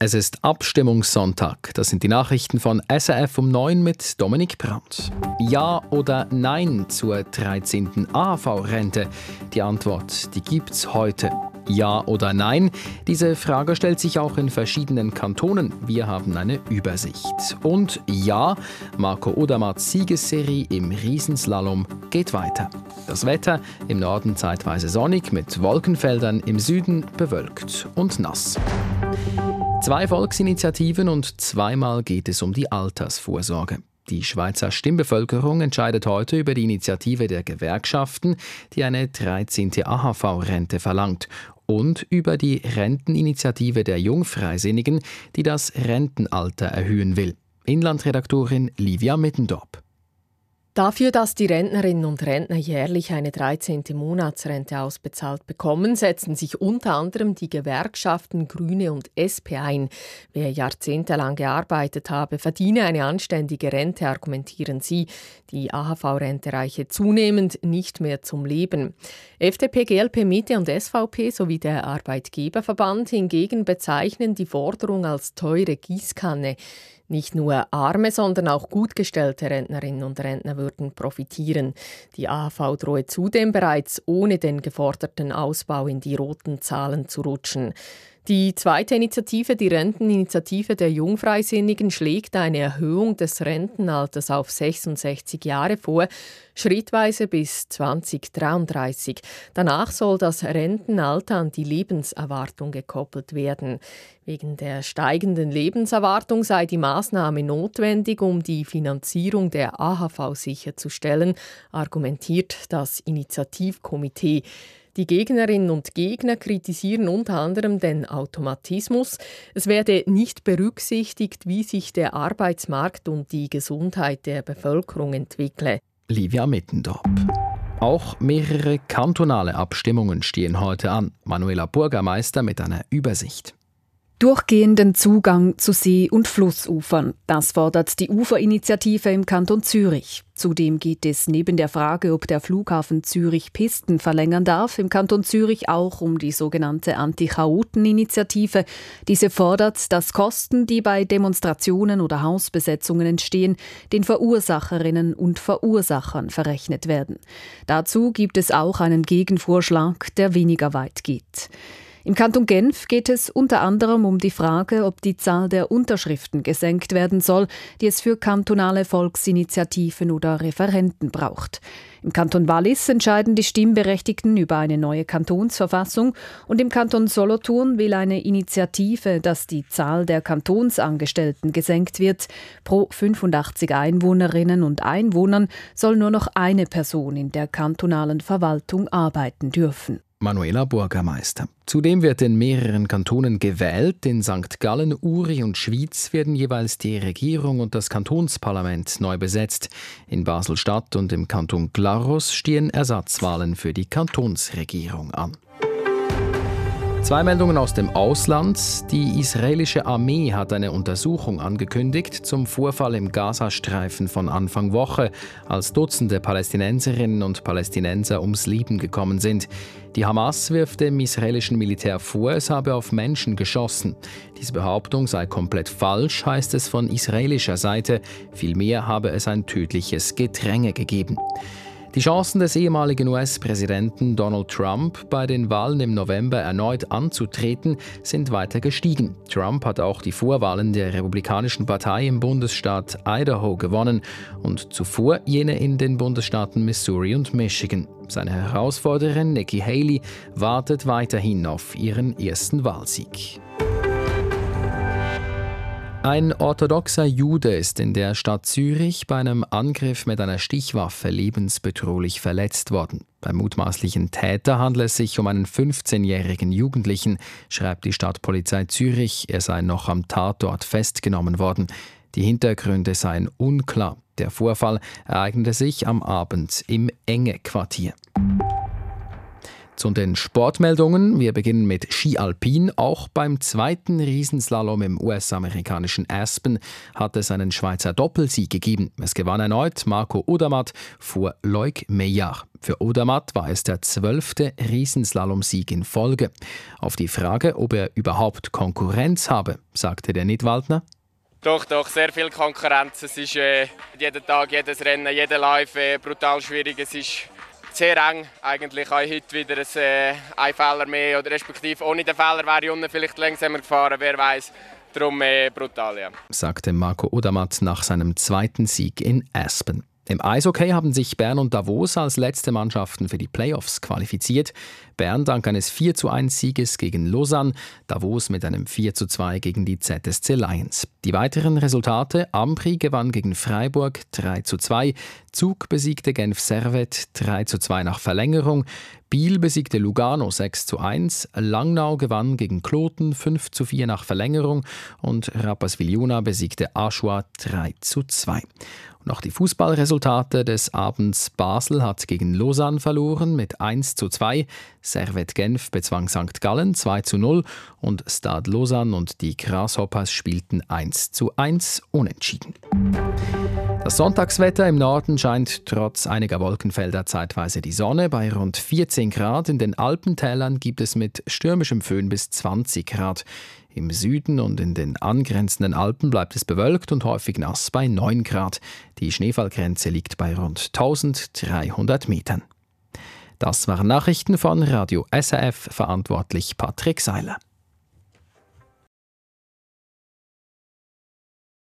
Es ist Abstimmungssonntag. Das sind die Nachrichten von SRF um 9 mit Dominik Brandt. Ja oder Nein zur 13. AHV-Rente? Die Antwort, die gibt's heute. Ja oder Nein? Diese Frage stellt sich auch in verschiedenen Kantonen. Wir haben eine Übersicht. Und ja, Marco Odermatts Siegesserie im Riesenslalom geht weiter. Das Wetter im Norden zeitweise sonnig mit Wolkenfeldern, im Süden bewölkt und nass. Zwei Volksinitiativen und zweimal geht es um die Altersvorsorge. Die Schweizer Stimmbevölkerung entscheidet heute über die Initiative der Gewerkschaften, die eine 13. AHV-Rente verlangt, und über die Renteninitiative der Jungfreisinnigen, die das Rentenalter erhöhen will. Inlandredaktorin Livia Mittendorp. Dafür, dass die Rentnerinnen und Rentner jährlich eine 13. Monatsrente ausbezahlt bekommen, setzen sich unter anderem die Gewerkschaften Grüne und SP ein. Wer jahrzehntelang gearbeitet habe, verdiene eine anständige Rente, argumentieren sie. Die AHV-Rente reiche zunehmend nicht mehr zum Leben. FDP, GLP, Mitte und SVP sowie der Arbeitgeberverband hingegen bezeichnen die Forderung als teure Gießkanne. Nicht nur arme, sondern auch gut gestellte Rentnerinnen und Rentner würden profitieren. Die AHV drohe zudem bereits ohne den geforderten Ausbau in die roten Zahlen zu rutschen. Die zweite Initiative, die Renteninitiative der Jungfreisinnigen, schlägt eine Erhöhung des Rentenalters auf 66 Jahre vor, schrittweise bis 2033. Danach soll das Rentenalter an die Lebenserwartung gekoppelt werden. Wegen der steigenden Lebenserwartung sei die Maßnahme notwendig, um die Finanzierung der AHV sicherzustellen, argumentiert das Initiativkomitee. Die Gegnerinnen und Gegner kritisieren unter anderem den Automatismus. Es werde nicht berücksichtigt, wie sich der Arbeitsmarkt und die Gesundheit der Bevölkerung entwickle. Livia Mittendorp. Auch mehrere kantonale Abstimmungen stehen heute an. Manuela Bürgermeister mit einer Übersicht. Durchgehenden Zugang zu See- und Flussufern. Das fordert die Uferinitiative im Kanton Zürich. Zudem geht es neben der Frage, ob der Flughafen Zürich Pisten verlängern darf, im Kanton Zürich auch um die sogenannte Anti-Chaoten-Initiative. Diese fordert, dass Kosten, die bei Demonstrationen oder Hausbesetzungen entstehen, den Verursacherinnen und Verursachern verrechnet werden. Dazu gibt es auch einen Gegenvorschlag, der weniger weit geht. Im Kanton Genf geht es unter anderem um die Frage, ob die Zahl der Unterschriften gesenkt werden soll, die es für kantonale Volksinitiativen oder Referenten braucht. Im Kanton Wallis entscheiden die Stimmberechtigten über eine neue Kantonsverfassung und im Kanton Solothurn will eine Initiative, dass die Zahl der Kantonsangestellten gesenkt wird. Pro 85 Einwohnerinnen und Einwohnern soll nur noch eine Person in der kantonalen Verwaltung arbeiten dürfen. Manuela Bürgermeister. Zudem wird in mehreren Kantonen gewählt. In St. Gallen, Uri und Schwyz werden jeweils die Regierung und das Kantonsparlament neu besetzt. In Basel-Stadt und im Kanton Glarus stehen Ersatzwahlen für die Kantonsregierung an. Zwei Meldungen aus dem Ausland. Die israelische Armee hat eine Untersuchung angekündigt zum Vorfall im Gazastreifen von Anfang Woche, als Dutzende Palästinenserinnen und Palästinenser ums Leben gekommen sind. Die Hamas wirft dem israelischen Militär vor, es habe auf Menschen geschossen. Diese Behauptung sei komplett falsch, heißt es von israelischer Seite. Vielmehr habe es ein tödliches Gedränge gegeben. Die Chancen des ehemaligen US-Präsidenten Donald Trump, bei den Wahlen im November erneut anzutreten, sind weiter gestiegen. Trump hat auch die Vorwahlen der Republikanischen Partei im Bundesstaat Idaho gewonnen und zuvor jene in den Bundesstaaten Missouri und Michigan. Seine Herausforderin Nikki Haley wartet weiterhin auf ihren ersten Wahlsieg. Ein orthodoxer Jude ist in der Stadt Zürich bei einem Angriff mit einer Stichwaffe lebensbedrohlich verletzt worden. Beim mutmaßlichen Täter handelt es sich um einen 15-jährigen Jugendlichen, schreibt die Stadtpolizei Zürich. Er sei noch am Tatort festgenommen worden. Die Hintergründe seien unklar. Der Vorfall ereignete sich am Abend im Enge Quartier. Zu den Sportmeldungen. Wir beginnen mit Ski Alpin. Auch beim zweiten Riesenslalom im US-amerikanischen Aspen hat es einen Schweizer Doppelsieg gegeben. Es gewann erneut Marco Odermatt vor Leuk Meillard. Für Odermatt war es der zwölfte Riesenslalom-Sieg in Folge. Auf die Frage, ob er überhaupt Konkurrenz habe, sagte der Nidwaldner. Doch, doch, sehr viel Konkurrenz. Es ist äh, jeden Tag, jedes Rennen, jeder Live äh, brutal schwierig. Es ist sehr eng. Eigentlich auch heute wieder ein, äh, ein Fehler mehr. Oder respektive ohne den Fehler wäre ich unten vielleicht langsamer gefahren, wer weiß. Darum äh, brutal, ja. Sagte Marco Odermatt nach seinem zweiten Sieg in Aspen. Im Eishockey haben sich Bern und Davos als letzte Mannschaften für die Playoffs qualifiziert. Bern dank eines 4 zu 1 Sieges gegen Lausanne, Davos mit einem 4 zu 2 gegen die ZSC Lions. Die weiteren Resultate: Ampri gewann gegen Freiburg 3 zu 2, Zug besiegte Genf Servet 3 zu 2 nach Verlängerung, Biel besiegte Lugano 6 zu 1, Langnau gewann gegen Kloten 5 zu 4 nach Verlängerung und Rapperswil-Jona besiegte Aschua 3 zu 2. Noch die Fußballresultate des Abends Basel hat gegen Lausanne verloren mit 1 zu 2, Servet Genf bezwang St. Gallen 2 zu 0 und Stade Lausanne und die Grasshoppers spielten 1 zu 1 unentschieden. Das Sonntagswetter im Norden scheint trotz einiger Wolkenfelder zeitweise die Sonne. Bei rund 14 Grad in den Alpentälern gibt es mit stürmischem Föhn bis 20 Grad. Im Süden und in den angrenzenden Alpen bleibt es bewölkt und häufig nass bei 9 Grad. Die Schneefallgrenze liegt bei rund 1300 Metern. Das waren Nachrichten von Radio SRF, verantwortlich Patrick Seiler.